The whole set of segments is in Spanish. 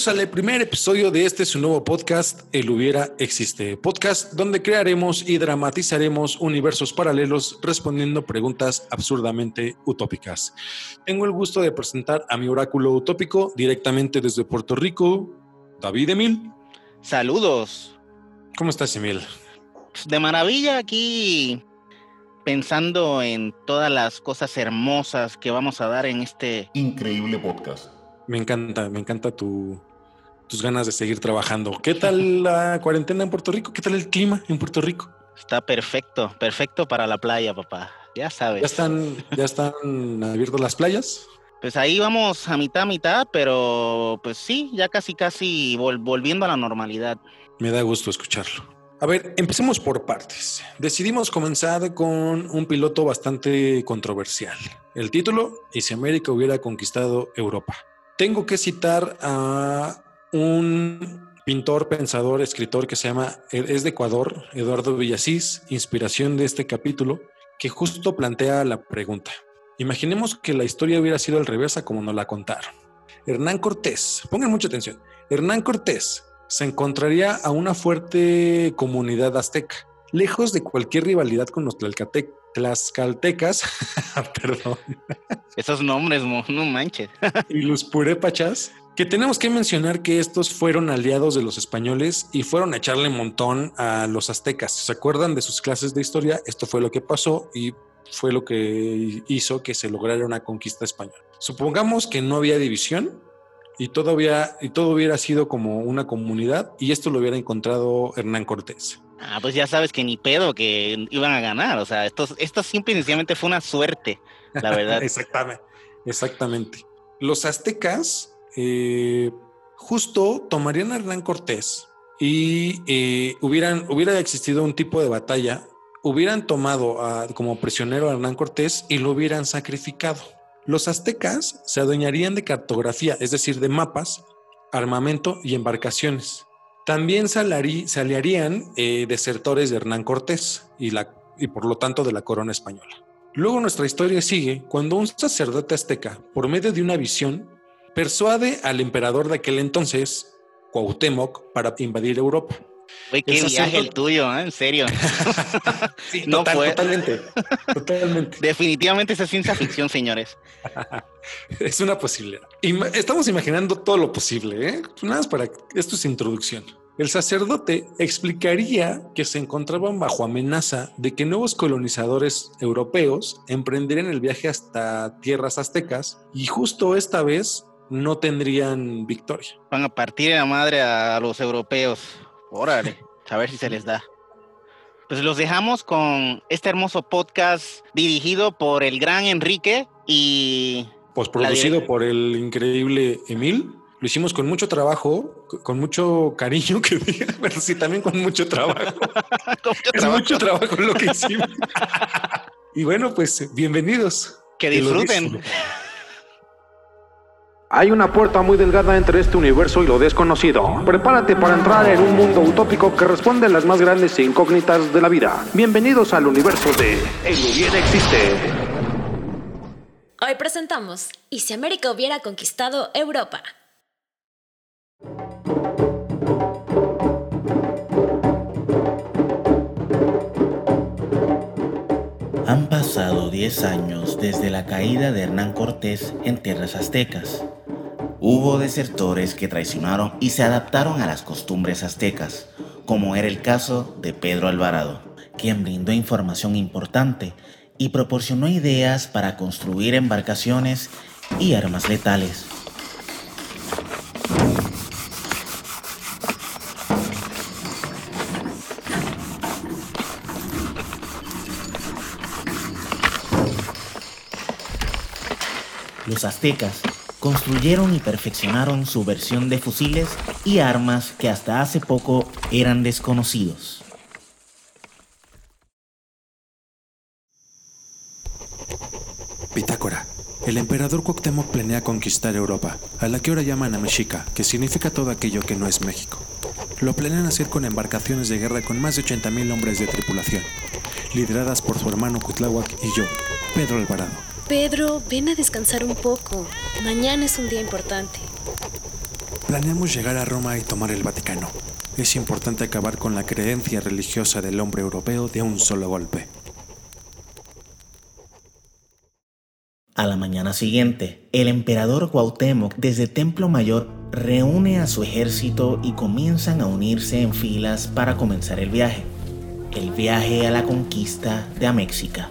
Bienvenidos al primer episodio de este su nuevo podcast, El Hubiera Existe, podcast donde crearemos y dramatizaremos universos paralelos respondiendo preguntas absurdamente utópicas. Tengo el gusto de presentar a mi oráculo utópico directamente desde Puerto Rico, David Emil. Saludos. ¿Cómo estás, Emil? De maravilla aquí pensando en todas las cosas hermosas que vamos a dar en este increíble podcast me encanta, me encanta tu, tus ganas de seguir trabajando. ¿Qué tal la cuarentena en Puerto Rico? ¿Qué tal el clima en Puerto Rico? Está perfecto, perfecto para la playa, papá. Ya sabes. ¿Ya están, ya están abiertas las playas? Pues ahí vamos a mitad, mitad, pero pues sí, ya casi, casi volviendo a la normalidad. Me da gusto escucharlo. A ver, empecemos por partes. Decidimos comenzar con un piloto bastante controversial. El título, ¿y si América hubiera conquistado Europa? tengo que citar a un pintor, pensador, escritor que se llama, es de Ecuador, Eduardo Villasís, inspiración de este capítulo, que justo plantea la pregunta. Imaginemos que la historia hubiera sido al revés a como nos la contaron. Hernán Cortés, pongan mucha atención, Hernán Cortés se encontraría a una fuerte comunidad azteca, lejos de cualquier rivalidad con los tlaxcaltecas, perdón, esos nombres, no manches. y los purépachas, que tenemos que mencionar que estos fueron aliados de los españoles y fueron a echarle montón a los aztecas. ¿Se acuerdan de sus clases de historia? Esto fue lo que pasó y fue lo que hizo que se lograra una conquista española. Supongamos que no había división y todo, y todo hubiera sido como una comunidad y esto lo hubiera encontrado Hernán Cortés. Ah, pues ya sabes que ni pedo que iban a ganar. O sea, esto, esto simple y sencillamente fue una suerte la verdad. exactamente, exactamente. Los aztecas eh, justo tomarían a Hernán Cortés y eh, hubieran, hubiera existido un tipo de batalla, hubieran tomado como prisionero a Hernán Cortés y lo hubieran sacrificado. Los aztecas se adueñarían de cartografía, es decir, de mapas, armamento y embarcaciones. También salirían eh, desertores de Hernán Cortés y, y por lo tanto de la corona española. Luego nuestra historia sigue cuando un sacerdote azteca, por medio de una visión, persuade al emperador de aquel entonces, Cuauhtémoc, para invadir Europa. Güey, qué viaje el tuyo, ¿eh? En serio. sí, no totalmente. Totalmente. Definitivamente es ciencia ficción, señores. es una posibilidad. estamos imaginando todo lo posible, ¿eh? Nada más para... Esto es introducción. El sacerdote explicaría que se encontraban bajo amenaza de que nuevos colonizadores europeos emprenderían el viaje hasta tierras aztecas y justo esta vez no tendrían victoria. Van a partir de la madre a los europeos. Órale, a ver si se les da. Pues los dejamos con este hermoso podcast dirigido por el gran Enrique y... Pues producido por el increíble Emil lo hicimos con mucho trabajo, con mucho cariño, que pero sí también con mucho trabajo. con mucho es mucho trabajo lo que hicimos. y bueno, pues bienvenidos. Que disfruten. Hay una puerta muy delgada entre este universo y lo desconocido. Prepárate para entrar en un mundo utópico que responde a las más grandes incógnitas de la vida. Bienvenidos al universo de El hubiera existe. Hoy presentamos ¿Y si América hubiera conquistado Europa? Han pasado 10 años desde la caída de Hernán Cortés en tierras aztecas. Hubo desertores que traicionaron y se adaptaron a las costumbres aztecas, como era el caso de Pedro Alvarado, quien brindó información importante y proporcionó ideas para construir embarcaciones y armas letales. Los aztecas construyeron y perfeccionaron su versión de fusiles y armas que hasta hace poco eran desconocidos. Pitácora. El emperador Cuauhtémoc planea conquistar Europa, a la que ahora llaman a Mexica, que significa todo aquello que no es México. Lo planean hacer con embarcaciones de guerra con más de 80.000 hombres de tripulación, lideradas por su hermano Cuitláhuac y yo, Pedro Alvarado. Pedro, ven a descansar un poco. Mañana es un día importante. Planeamos llegar a Roma y tomar el Vaticano. Es importante acabar con la creencia religiosa del hombre europeo de un solo golpe. A la mañana siguiente, el emperador Cuauhtémoc desde Templo Mayor reúne a su ejército y comienzan a unirse en filas para comenzar el viaje. El viaje a la conquista de Améxica.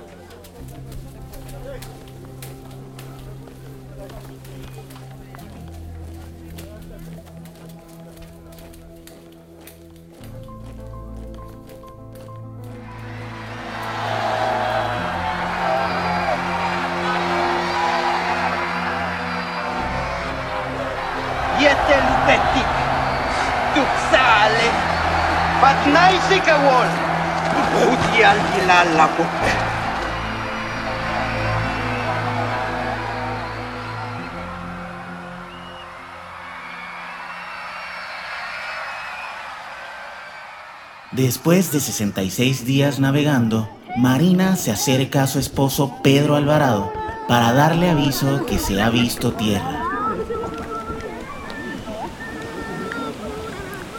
Después de 66 días navegando, Marina se acerca a su esposo Pedro Alvarado para darle aviso que se ha visto tierra.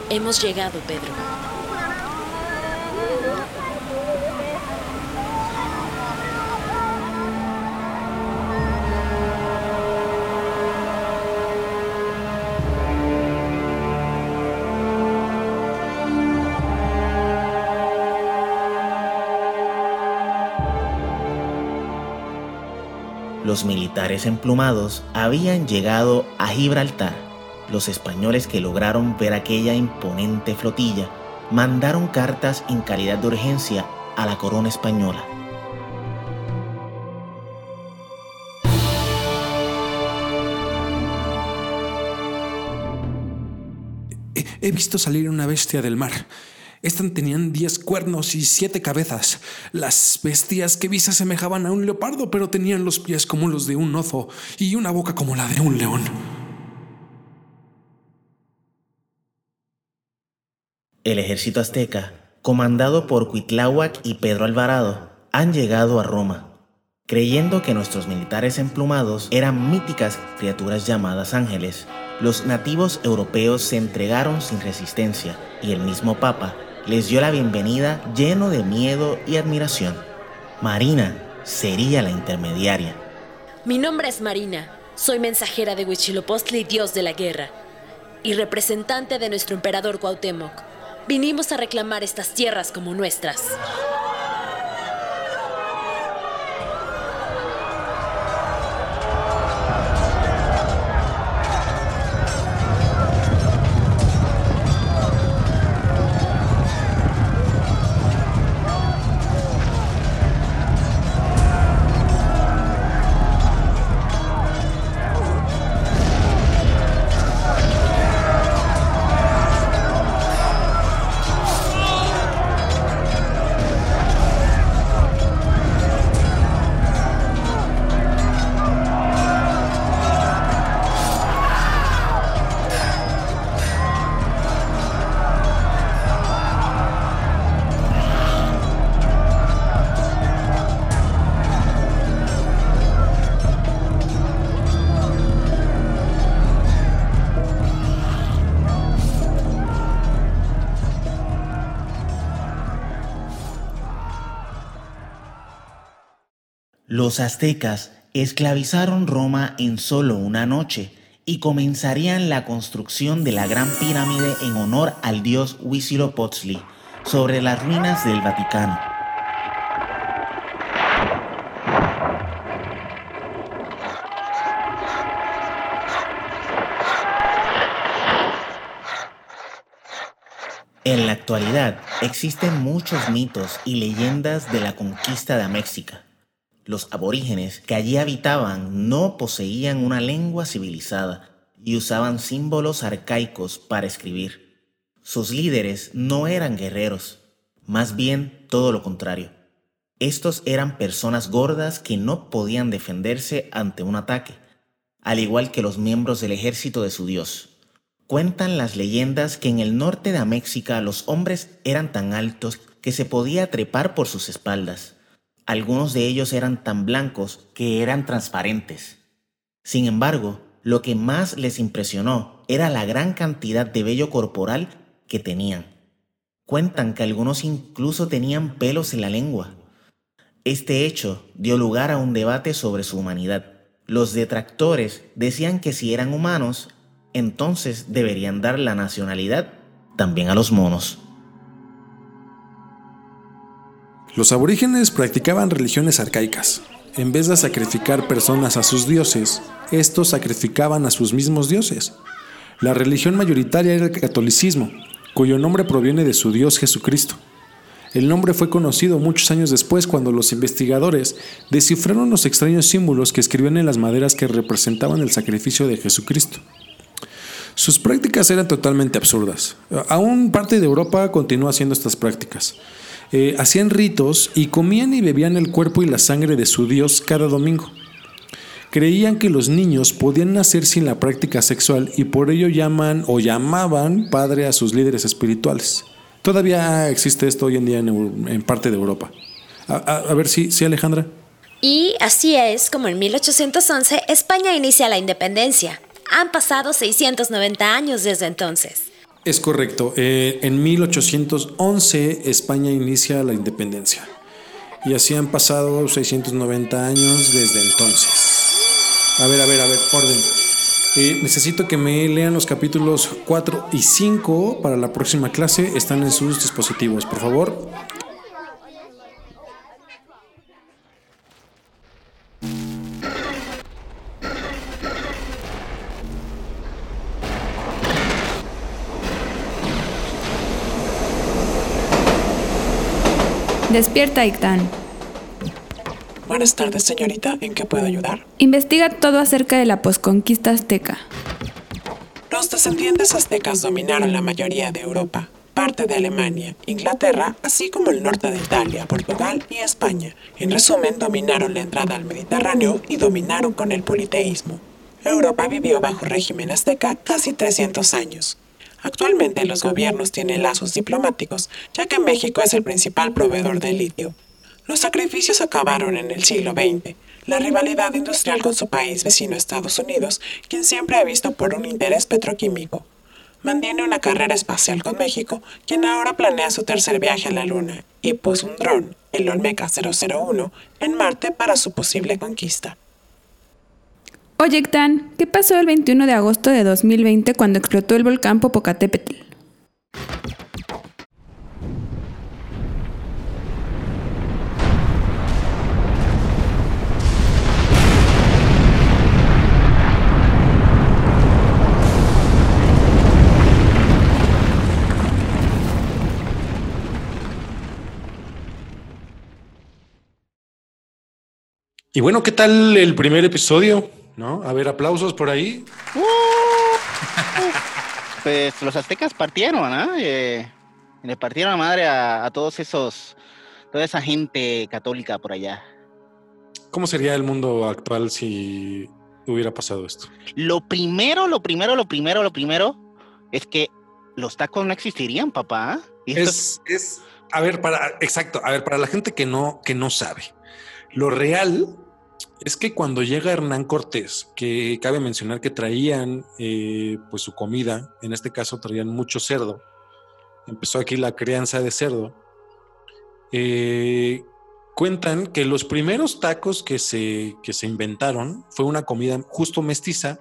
Hemos llegado, Pedro. Los militares emplumados habían llegado a Gibraltar. Los españoles que lograron ver aquella imponente flotilla mandaron cartas en calidad de urgencia a la corona española. He visto salir una bestia del mar. Estas tenían diez cuernos y siete cabezas. Las bestias que vi se asemejaban a un leopardo, pero tenían los pies como los de un ozo y una boca como la de un león. El ejército azteca, comandado por Cuitláhuac y Pedro Alvarado, han llegado a Roma, creyendo que nuestros militares emplumados eran míticas criaturas llamadas ángeles. Los nativos europeos se entregaron sin resistencia y el mismo Papa les dio la bienvenida lleno de miedo y admiración. Marina sería la intermediaria. Mi nombre es Marina. Soy mensajera de Huitzilopochtli, dios de la guerra, y representante de nuestro emperador Cuauhtémoc. Vinimos a reclamar estas tierras como nuestras. Los aztecas esclavizaron Roma en solo una noche y comenzarían la construcción de la Gran Pirámide en honor al dios Huitzilopochtli sobre las ruinas del Vaticano. En la actualidad existen muchos mitos y leyendas de la conquista de México. Los aborígenes que allí habitaban no poseían una lengua civilizada y usaban símbolos arcaicos para escribir. Sus líderes no eran guerreros, más bien todo lo contrario. Estos eran personas gordas que no podían defenderse ante un ataque, al igual que los miembros del ejército de su dios. Cuentan las leyendas que en el norte de Améxica los hombres eran tan altos que se podía trepar por sus espaldas. Algunos de ellos eran tan blancos que eran transparentes. Sin embargo, lo que más les impresionó era la gran cantidad de vello corporal que tenían. Cuentan que algunos incluso tenían pelos en la lengua. Este hecho dio lugar a un debate sobre su humanidad. Los detractores decían que si eran humanos, entonces deberían dar la nacionalidad también a los monos. Los aborígenes practicaban religiones arcaicas. En vez de sacrificar personas a sus dioses, estos sacrificaban a sus mismos dioses. La religión mayoritaria era el catolicismo, cuyo nombre proviene de su Dios Jesucristo. El nombre fue conocido muchos años después cuando los investigadores descifraron los extraños símbolos que escribían en las maderas que representaban el sacrificio de Jesucristo. Sus prácticas eran totalmente absurdas. Aún parte de Europa continúa haciendo estas prácticas. Eh, hacían ritos y comían y bebían el cuerpo y la sangre de su Dios cada domingo. Creían que los niños podían nacer sin la práctica sexual y por ello llaman o llamaban padre a sus líderes espirituales. Todavía existe esto hoy en día en, parte de Europa. A, ver si, sí, Alejandra. Y así es como en 1811 España inicia la independencia. Han pasado 690 años desde entonces. Es correcto. Eh, en 1811 España inicia la independencia. Y así han pasado 690 años desde entonces. A ver, a ver, a ver, orden. Eh, necesito que me lean los capítulos 4 y 5 para la próxima clase. Están en sus dispositivos, por favor. Despierta, Ictán. Buenas tardes, señorita. ¿En qué puedo ayudar? Investiga todo acerca de la posconquista azteca. Los descendientes aztecas dominaron la mayoría de Europa, parte de Alemania, Inglaterra, así como el norte de Italia, Portugal y España. En resumen, dominaron la entrada al Mediterráneo y dominaron con el politeísmo. Europa vivió bajo régimen azteca casi 300 años. Actualmente los gobiernos tienen lazos diplomáticos, ya que México es el principal proveedor de litio. Los sacrificios acabaron en el siglo XX. La rivalidad industrial con su país vecino Estados Unidos, quien siempre ha visto por un interés petroquímico. Mantiene una carrera espacial con México, quien ahora planea su tercer viaje a la Luna y puso un dron, el Olmeca 001, en Marte para su posible conquista. Oye, Tan, ¿qué pasó el 21 de agosto de 2020 cuando explotó el volcán Popocatépetl? Y bueno, ¿qué tal el primer episodio? ¿No? A ver, aplausos por ahí. pues los aztecas partieron, ¿no? Eh, le partieron a madre a, todos esos, toda esa gente católica por allá. ¿Cómo sería el mundo actual si hubiera pasado esto? Lo primero, lo primero, lo primero, lo primero es que los tacos no existirían, papá. Es, es, a ver, para, exacto, a ver, para la gente que no, que no sabe, lo real es que cuando llega Hernán Cortés, que cabe mencionar que traían eh, pues su comida, en este caso traían mucho cerdo, empezó aquí la crianza de cerdo, eh, cuentan que los primeros tacos que se, que se inventaron fue una comida justo mestiza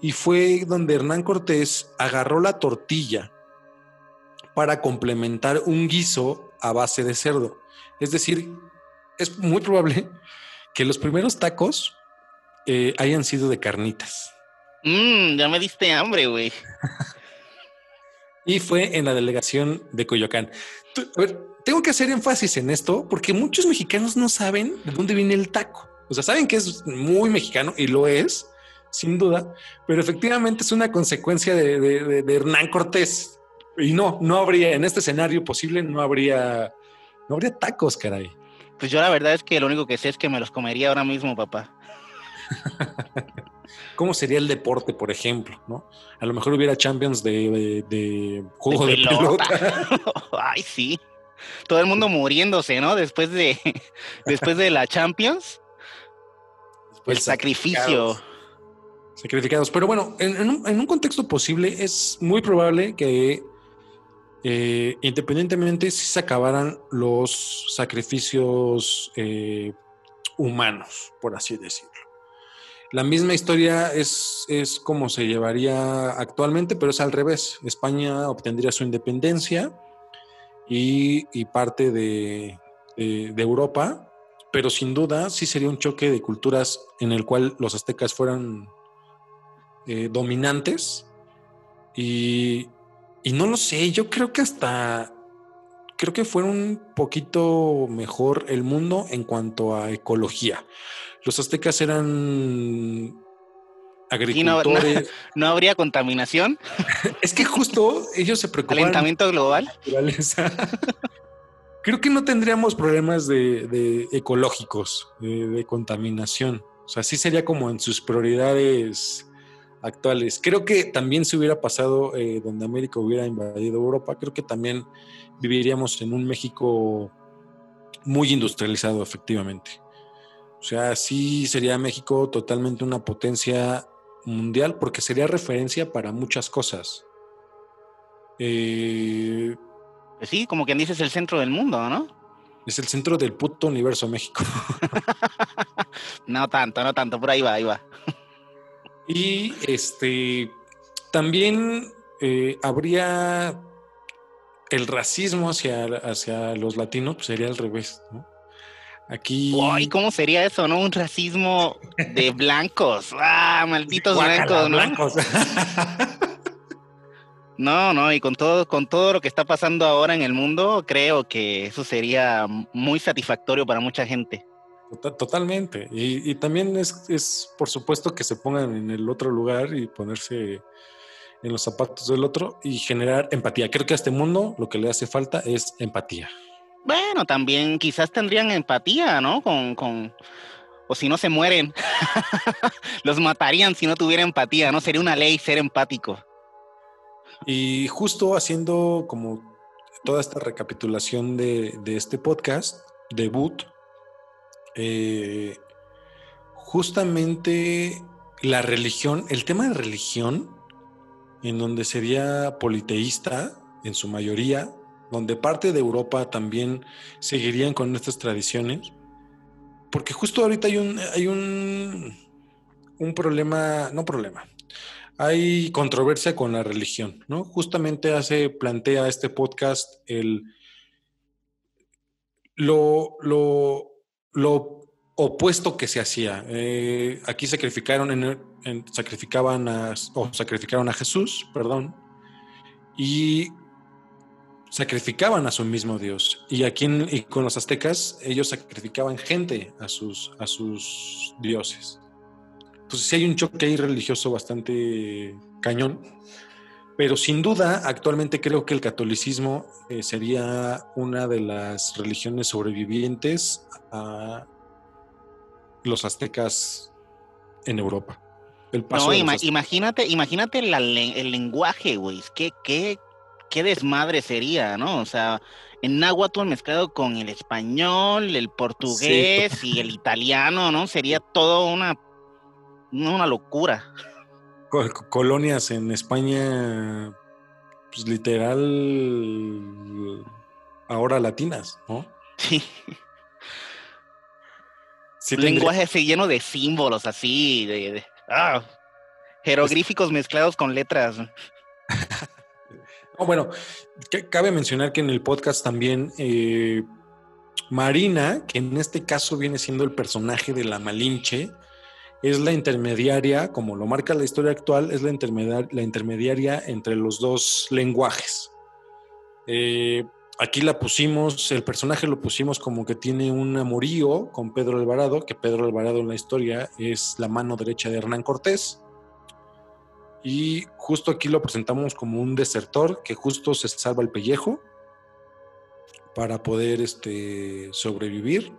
y fue donde Hernán Cortés agarró la tortilla para complementar un guiso a base de cerdo. Es decir, es muy probable que los primeros tacos eh, hayan sido de carnitas. Mmm, ya me diste hambre, güey. y fue en la delegación de Coyoacán. A ver, tengo que hacer énfasis en esto porque muchos mexicanos no saben de dónde viene el taco. O sea, saben que es muy mexicano y lo es, sin duda, pero efectivamente es una consecuencia de, de Hernán Cortés. Y no, no habría, en este escenario posible, no habría, no habría tacos, caray. Pues yo la verdad es que lo único que sé es que me los comería ahora mismo, papá. ¿Cómo sería el deporte, por ejemplo? ¿no? A lo mejor hubiera Champions de, de, juego de, pelota. Ay, sí. Todo el mundo muriéndose, ¿no? Después de, después de la Champions. el sacrificio. sacrificados. Pero bueno, en, en un, en un contexto posible es muy probable que eh, independientemente si se acabaran los sacrificios eh, humanos, por así decirlo. La misma historia es, es como se llevaría actualmente, pero es al revés. España obtendría su independencia y, parte de Europa, pero sin duda sí sería un choque de culturas en el cual los aztecas fueran eh, dominantes y, y no lo sé, yo creo que hasta creo que fue un poquito mejor el mundo en cuanto a ecología. Los aztecas eran Aquí no- no- agricultores. no habría contaminación, Es que justo ellos se preocupaban calentamiento global. Creo que no tendríamos problemas de, de ecológicos, de, de contaminación. O sea, sí sería como en sus prioridades actuales. Creo que también si hubiera pasado eh, donde América hubiera invadido Europa, creo que también viviríamos en un México muy industrializado, efectivamente. O sea, sí sería México totalmente una potencia mundial porque sería referencia para muchas cosas. Eh, sí, como quien dice, es el centro del mundo, ¿no? Es el centro del puto universo México. No tanto, no tanto, por ahí va, ahí va. Y este también eh, habría el racismo hacia, hacia los latinos, pues sería al revés, ¿no? Aquí. Uy, ¿cómo sería eso, no? Un racismo de blancos. ¡Ah, malditos blancos, ¿no? blancos. No, no, y con todo, con todo lo que está pasando ahora en el mundo, creo que eso sería muy satisfactorio para mucha gente. Tota- Totalmente. Y, y también es, es, por supuesto, que se pongan en el otro lugar y ponerse en los zapatos del otro y generar empatía. Creo que a este mundo lo que le hace falta es empatía. Bueno, también quizás tendrían empatía, ¿no? Con, con, o si no se mueren, los matarían si no tuviera empatía, ¿no? Sería una ley ser empático. Y justo haciendo como toda esta recapitulación de, de este podcast, debut, eh, justamente la religión, el tema de religión, en donde sería politeísta en su mayoría, donde parte de Europa también seguirían con estas tradiciones, porque justo ahorita hay un, hay un, un problema, no problema, hay controversia con la religión, ¿no? Justamente hace, plantea este podcast el lo, lo, lo opuesto que se hacía. Eh, aquí sacrificaron en, sacrificaban a, o sacrificaron a Jesús, perdón, y sacrificaban a su mismo Dios. Y aquí en- y con los aztecas, ellos sacrificaban gente a sus, a sus dioses. Entonces sí hay un choque ahí religioso bastante cañón. Pero sin duda, actualmente creo que el catolicismo eh, sería una de las religiones sobrevivientes a los aztecas en Europa. El paso No, ima- imagínate, imagínate la le- el lenguaje, güey. ¿Qué, qué, qué desmadre sería, ¿no? O sea, en náhuatl mezclado con el español, el portugués y el italiano, ¿no? Sería todo una, una locura. Co- co- colonias en España, pues literal, ahora latinas, ¿no? Sí. Sí Un tendría- lenguaje así lleno de símbolos, así, de, de- ah, jeroglíficos mezclados con letras. No, bueno, que- cabe mencionar que en el podcast también eh, Marina, que en este caso viene siendo el personaje de la Malinche, es la intermediaria, como lo marca la historia actual, es la, intermedia- la intermediaria entre los dos lenguajes. Eh, aquí la pusimos, el personaje lo pusimos como que tiene un amorío con Pedro Alvarado, que Pedro Alvarado en la historia es la mano derecha de Hernán Cortés. Y justo aquí lo presentamos como un desertor que justo se salva el pellejo para poder este, sobrevivir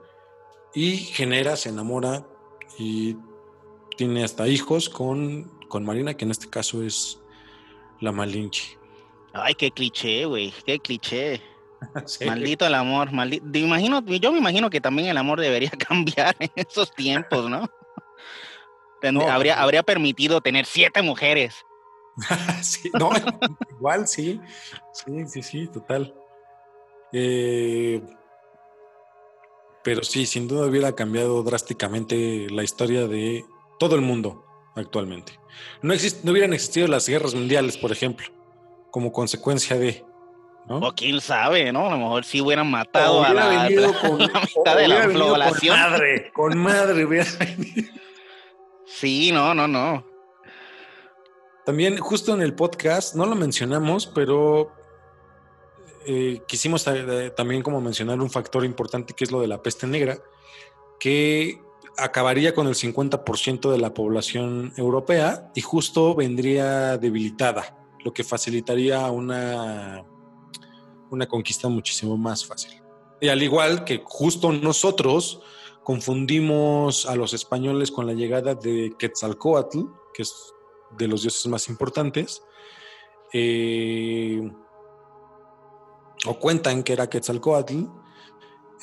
y genera, se enamora y tiene hasta hijos con, con Marina, que en este caso es la Malinche. Ay, qué cliché, güey, qué cliché. Sí. Maldito el amor, maldito. Imagino, yo me imagino que también el amor debería cambiar en esos tiempos, ¿no? Habría, habría permitido tener siete mujeres. Sí, no, igual sí. Sí, sí, sí, total. Eh, pero sí, sin duda hubiera cambiado drásticamente la historia de todo el mundo actualmente. No, exist- no hubieran existido las guerras mundiales, por ejemplo, como consecuencia de. ¿no? O quién sabe, ¿no? A lo mejor sí hubieran matado a la, venido con, la mitad de la población. Con madre, con madre venido. Sí, no, no, no. También justo en el podcast, no lo mencionamos, pero eh, quisimos eh, también como mencionar un factor importante que es lo de la peste negra, que acabaría con el 50% de la población europea y justo vendría debilitada, lo que facilitaría una, una conquista muchísimo más fácil. Y al igual que justo nosotros confundimos a los españoles con la llegada de Quetzalcoatl, que es de los dioses más importantes, eh, o cuentan que era Quetzalcoatl,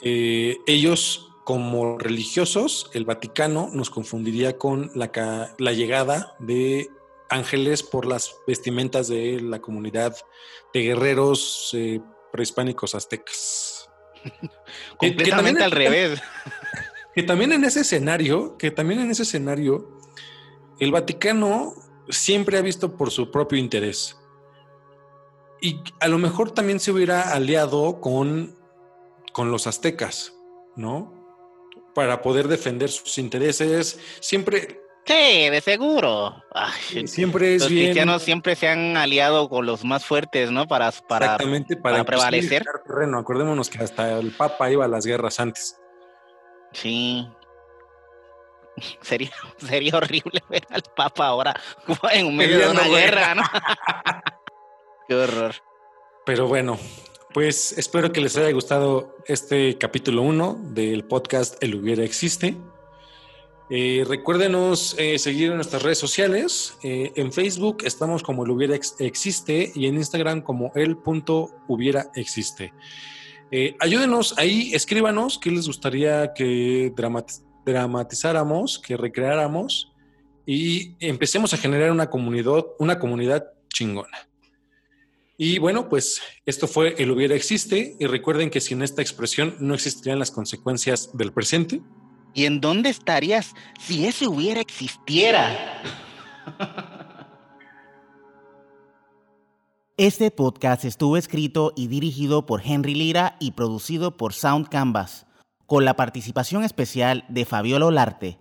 eh, ellos como religiosos, el Vaticano nos confundiría con la, la llegada de ángeles por las vestimentas de la comunidad de guerreros eh, prehispánicos aztecas. Que- que Completamente al revés. que también en ese escenario, que también en ese escenario, el Vaticano siempre ha visto por su propio interés. Y a lo mejor también se hubiera aliado con, con los aztecas, ¿no? Para poder defender sus intereses. Siempre, Sí, de seguro. Ay, siempre es los bien. cristianos siempre se han aliado con los más fuertes, ¿no? Para, para exactamente para prevalecer. terreno. Acordémonos que hasta el Papa iba a las guerras antes. Sí. Sería, sería horrible ver al Papa ahora en medio de una güey. guerra, ¿no? Qué horror. Pero bueno, pues espero que les haya gustado este capítulo 1 del podcast El Hubiera Existe. Eh, recuérdenos eh, seguir en nuestras redes sociales. Eh, en Facebook estamos como El Hubiera Ex- Existe y en Instagram como el punto Hubiera Existe. Ayúdenos ahí, escríbanos qué les gustaría que dramati- dramatizáramos, que recreáramos y empecemos a generar una comunidad, una comunidad chingona. Y bueno, pues esto fue el hubiera existe y recuerden que sin esta expresión no existirían las consecuencias del presente. ¿Y en dónde estarías si ese hubiera existiera? Este podcast estuvo escrito y dirigido por Henry Lira y producido por Sound Canvas, con la participación especial de Fabiola Olarte,